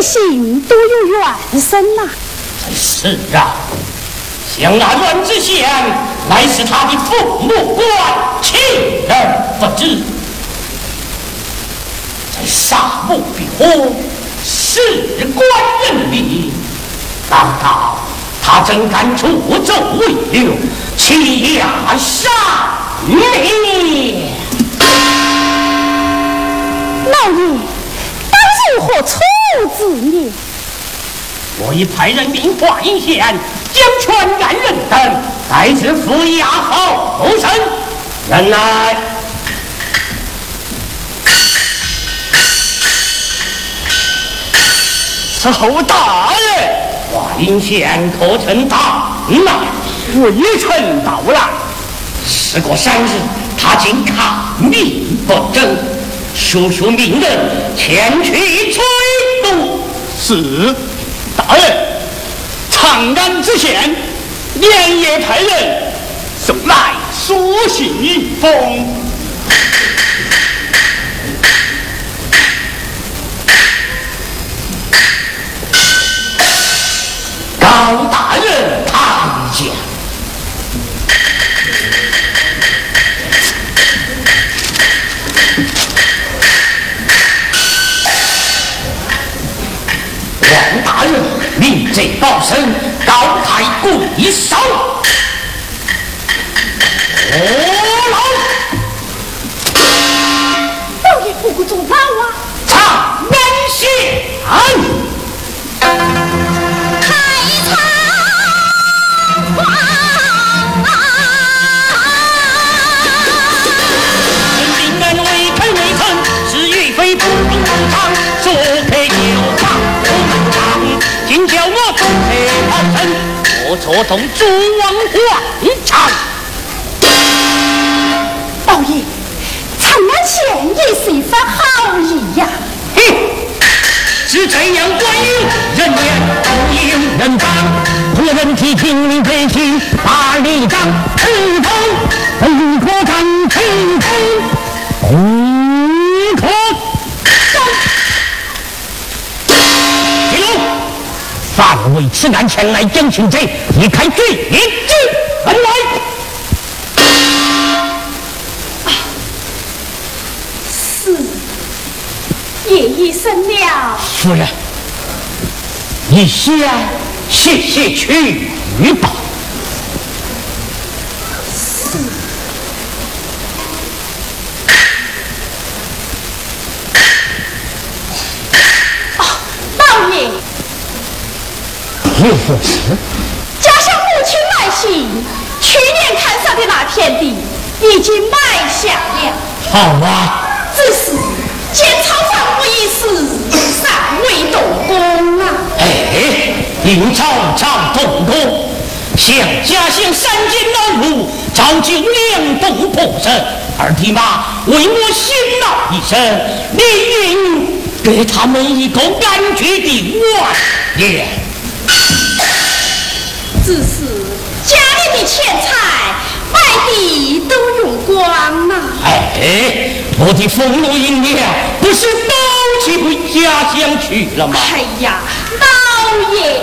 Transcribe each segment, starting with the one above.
姓都有怨声呐！是啊，像那阮知县，乃是他的父母官，亲而不知，在杀母逼婚，事关人命，难道他真敢助纣为虐，欺压杀民？老爷，当如何处？子女，我已派人命华阴县将全案人等带至府衙后审。人来，此后大人，华阴县可曾到来？未曾到来。时过三日，他竟抗命不争，叔叔命人前去催。是，大人，长安知县连夜派人送来书信一封。高大人错同诸王皇场，老爷，长安县也是一番好意呀。嘿，是这样官员，人言不应人当，何人提听你百姓把礼章，赤头此案前来将擒贼，一开罪，一举门来。是，夜已生了。夫人，你先歇歇去吧。家乡母亲来信，去年看上的那片地已经买下了。好啊，只是建草房屋已死，尚未动工啊。哎，应草草动工，向家乡三间老屋造就两栋破身，二弟妈为我辛劳一生，你应给他们一个安居的晚年。只是家里的钱财买地都用光了。哎，我的俸禄银两不是都寄回家乡去了吗？哎呀，老爷，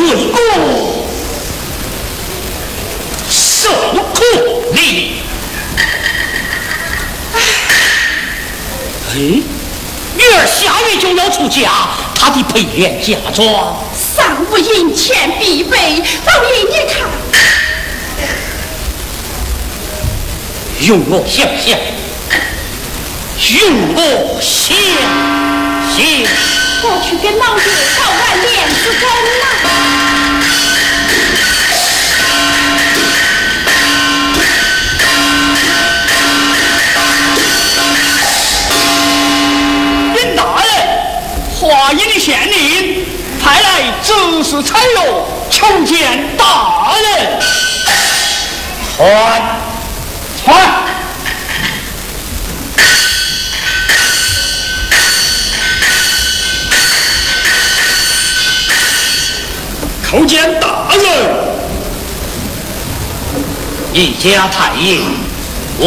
为我受苦哩。哎，女儿下月就要出嫁，她的配元嫁妆。尚无银钱必备，老爷你看，用我想想，用我想想，我去给老爷搞碗莲子羹呐。禀大人，华阴的县令。派来指示彩罗求见大人。传传，叩见大人。一家太爷为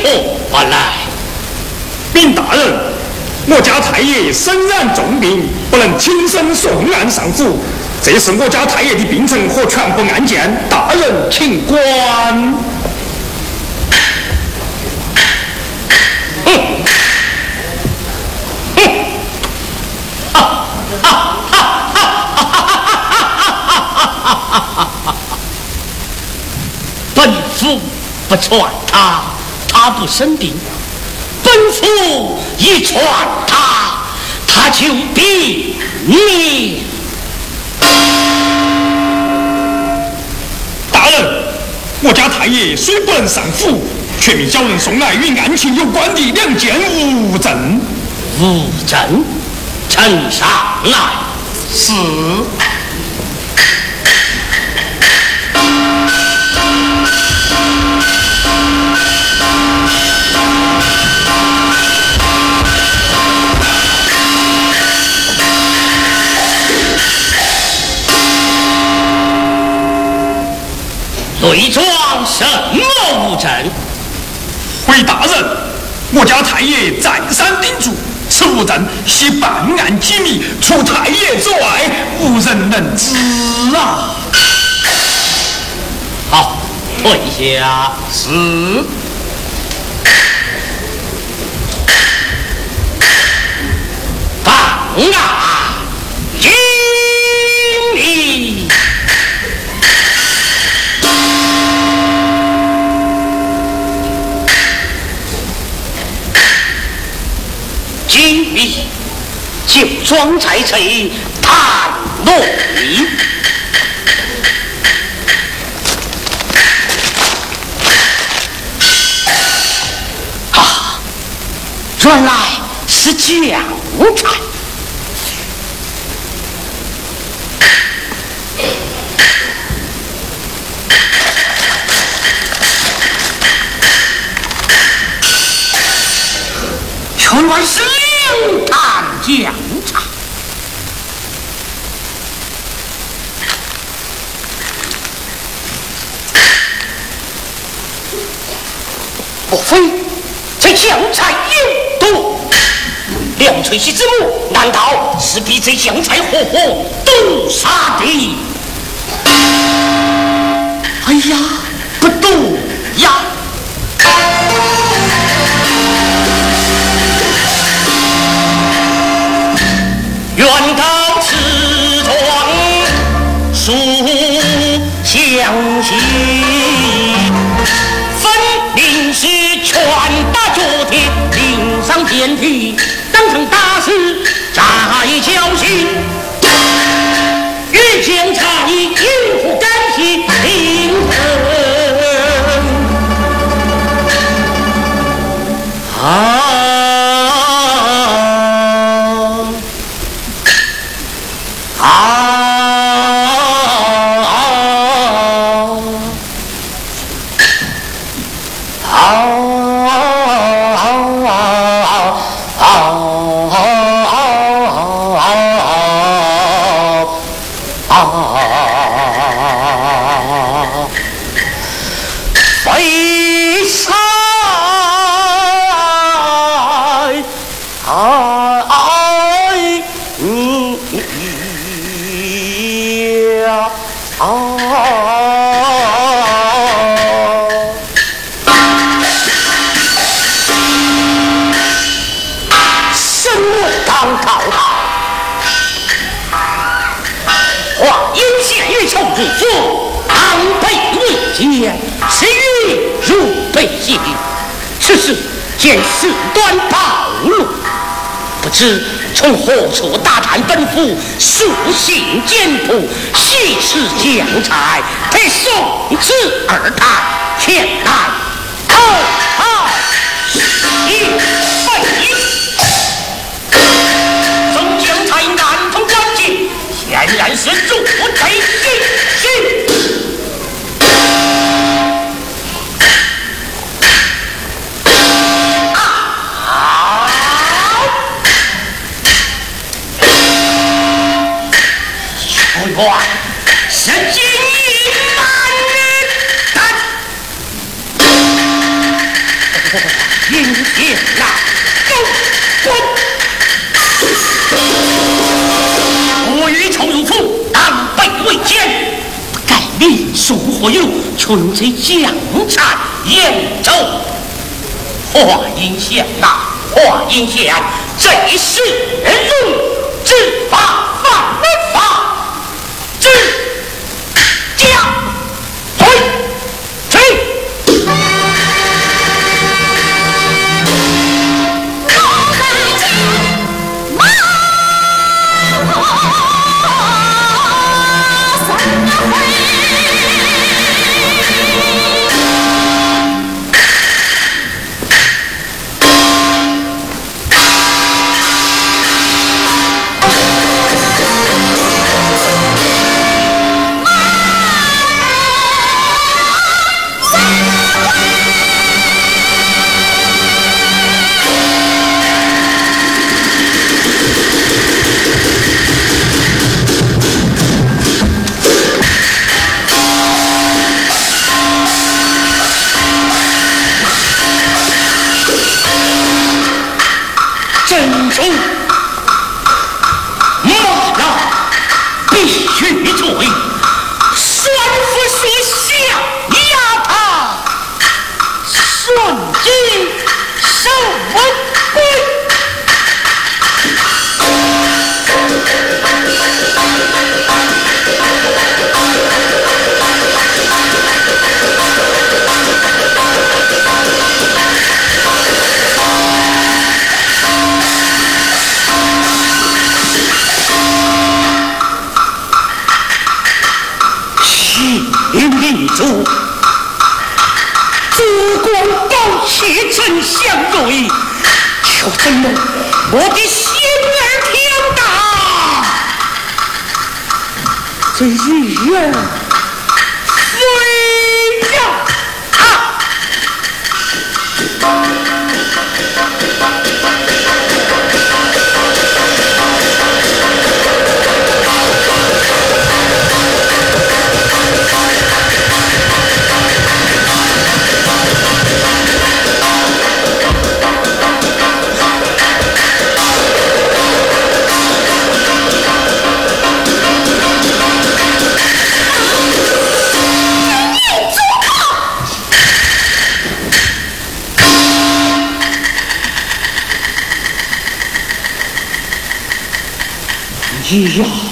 何不来？禀大人。我家太爷身染重病，不能亲身送案上府。这是我家太爷的病程和全部案件，大人请管。本府不传他，他不生病。本府一传他，他就毙命。大人，我家太爷虽不能上府，却命小人送来与案情有关的两件物证。物证，呈上来。是。对状什么物证？回大人，我家太爷再三叮嘱，此物证系办案机密，除太爷之外，无人能知啊。好，退下。是。放啊！装才翠探落林，啊，原来是将才，原来是令堂将。莫非这酱菜有毒？梁翠溪之母难道是比这酱菜活活毒杀的？哎呀，不毒呀！练体，当成大事，再小心。府，细将才，配送至二堂，钱来叩。如何有却有这将才焉州华阴县呐华阴县在是世之房 So you. 呀，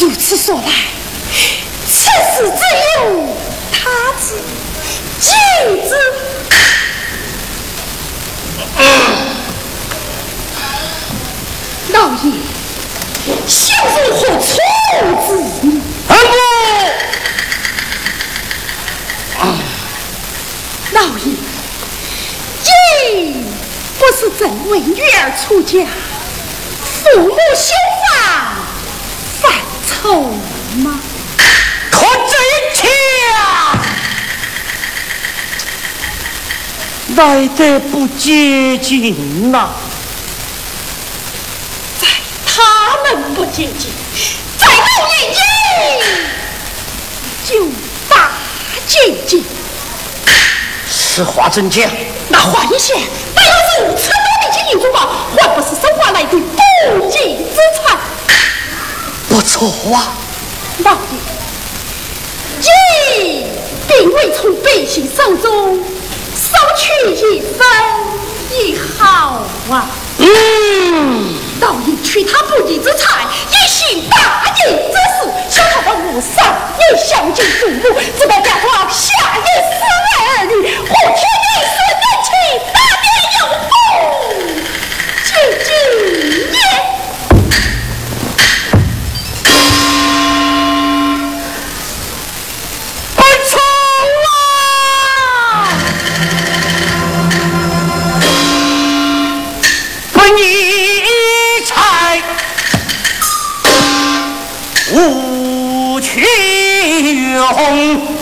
如此说来，此事只有他知，今知。老爷，小人何错之？二伯。老爷，你不是正为女儿出嫁，父母修房犯愁吗？可真巧，来得不接近呐！在他们不接近，在老爷你就大接近。此话怎讲？那华一贤带有如此多的金银珠宝，还不是生化来的不义？不错啊，老爷，你并未从百姓手中收取一分一毫啊！嗯，老爷取他不义之财，以行大义之事，想他的我上也孝敬父母，只待家庄下一死。儿女，何缺一时年轻，Oh.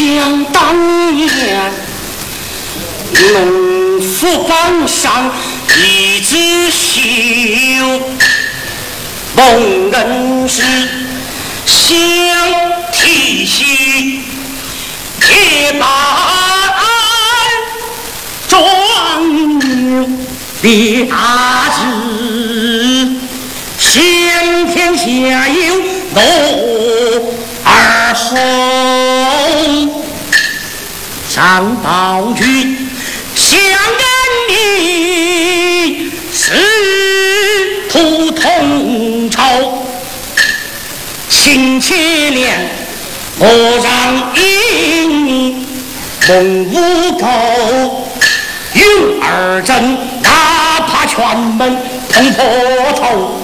想当年农夫榜上一枝绣，蒙人是想提起铁板状牛俩字，先天下有罗二后，上报君。相跟你师徒同仇，亲且怜，莫让因梦无垢。有二真，哪怕全门通破头，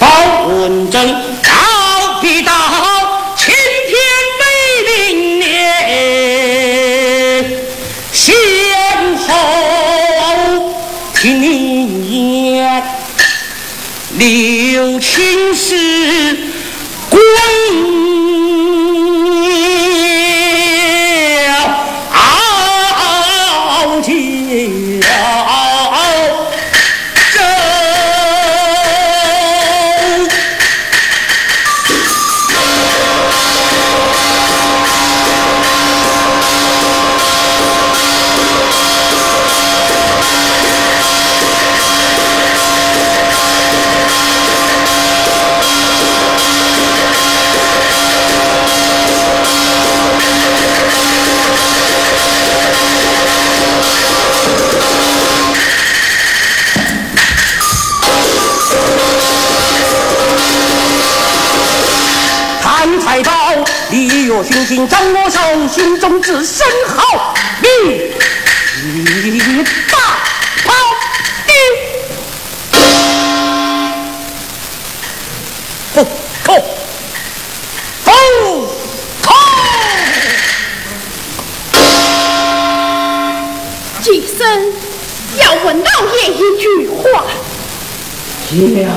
保文正，高必道，今年柳青丝。轻轻张我手，心中只剩好。你你大跑的，不靠，不靠。今生要问老爷一句话，娘。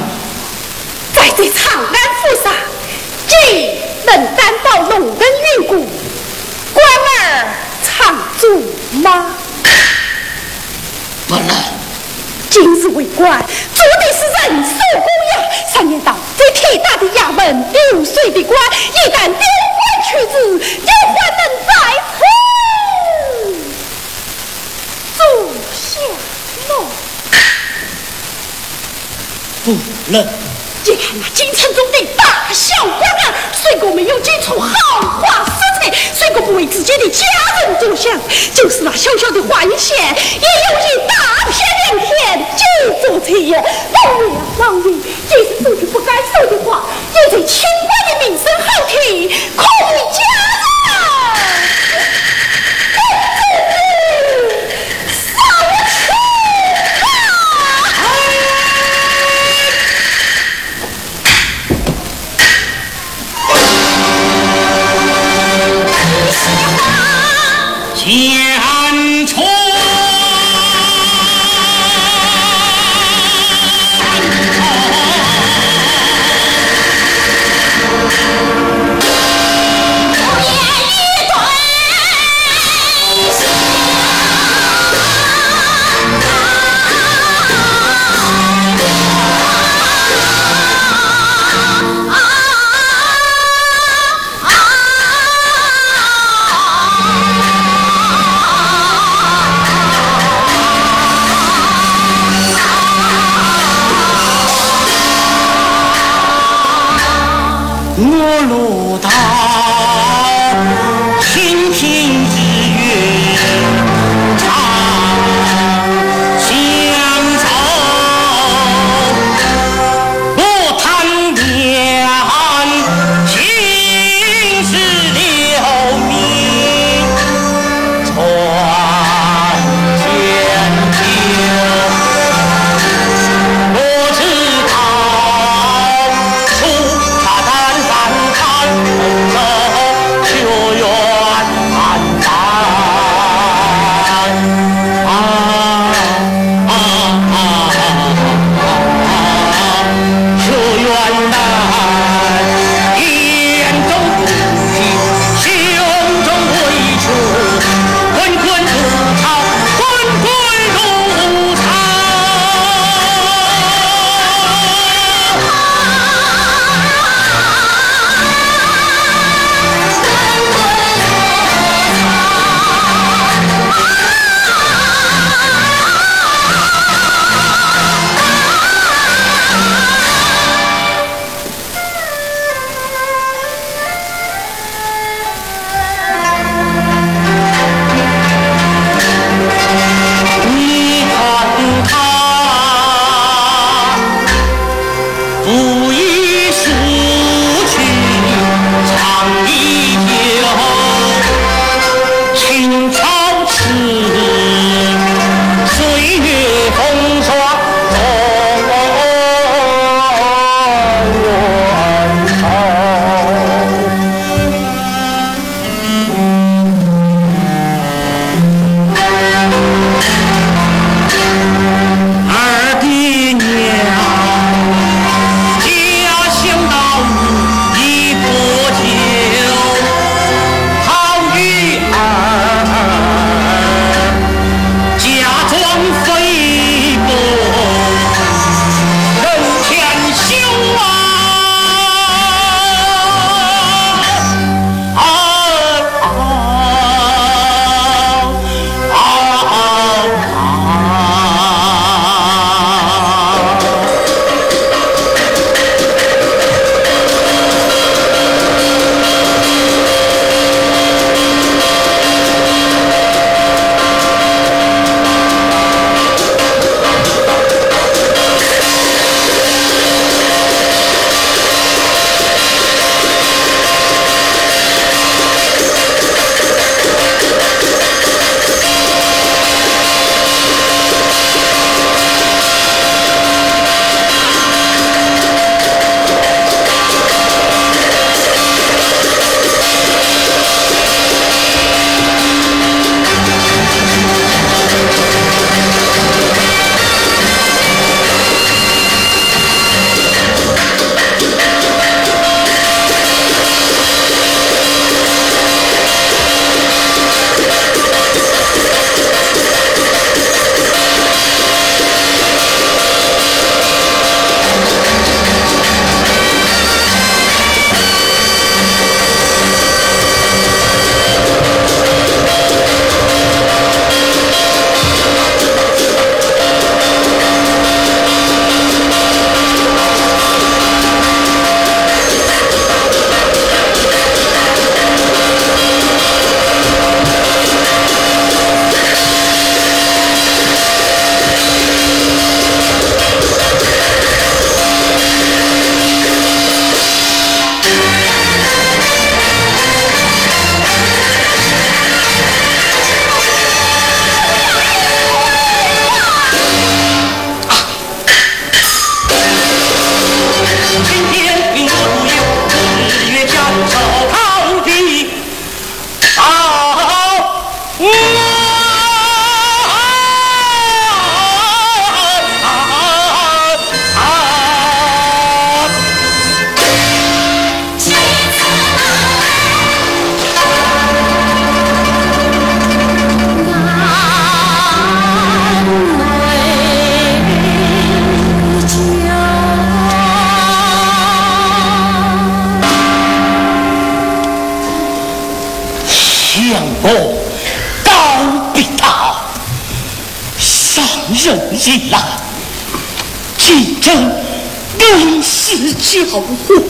师教诲，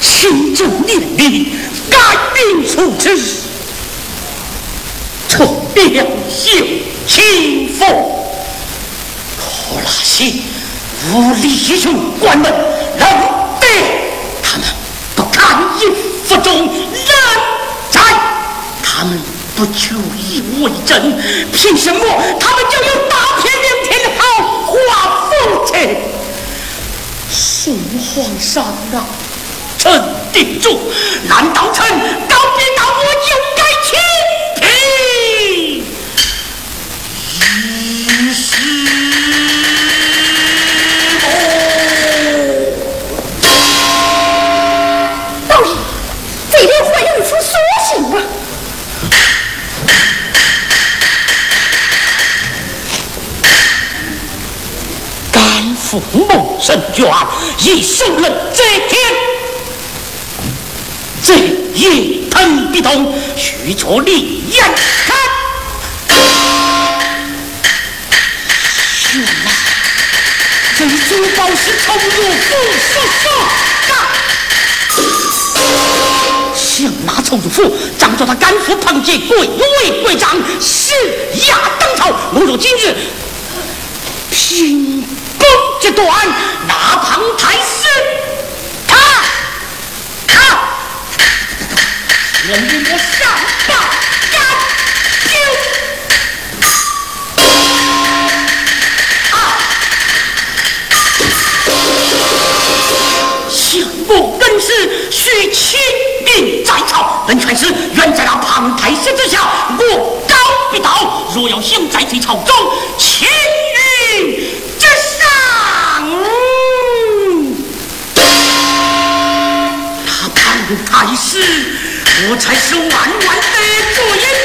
清正年龄，改名处之，从表有清风。可那些无理用官们，冷得他们不堪应腹中人在，他们不求以为真，凭什么他们上啊，臣定住，难道臣告别大我就该清平？于是。道爷，这里会有一处书信吗？甘父梦神卷，已受了这天。这夜腾必动，须着利眼看。是啊，这珠宝是从入府所送想拿仇入府，仗着他甘父庞杰贵为贵长，施压当朝。我若今日拼功这段，那庞太师，他他，人与我上报干究。相公恩师须亲临在朝，本权是远在那庞太师之下，我高必到。若要想在这朝中青庞太师，我才是万万得罪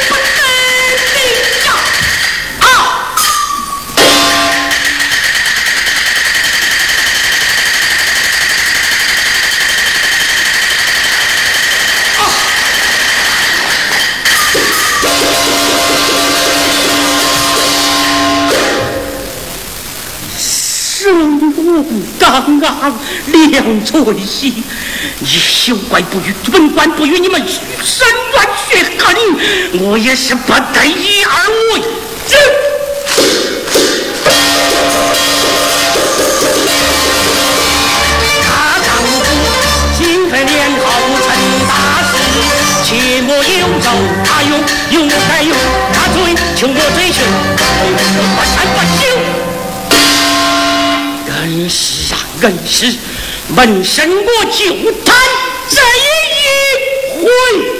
不得的呀！啊！生无刚，两垂兮，你休怪不与本官不与你们深冤血恨，我也是不得已而为之。大丈夫心怀良好成大事，切莫有咒他用，有该有他追，求我追求，不善不休。恩师啊，恩师，门生我就贪这一回。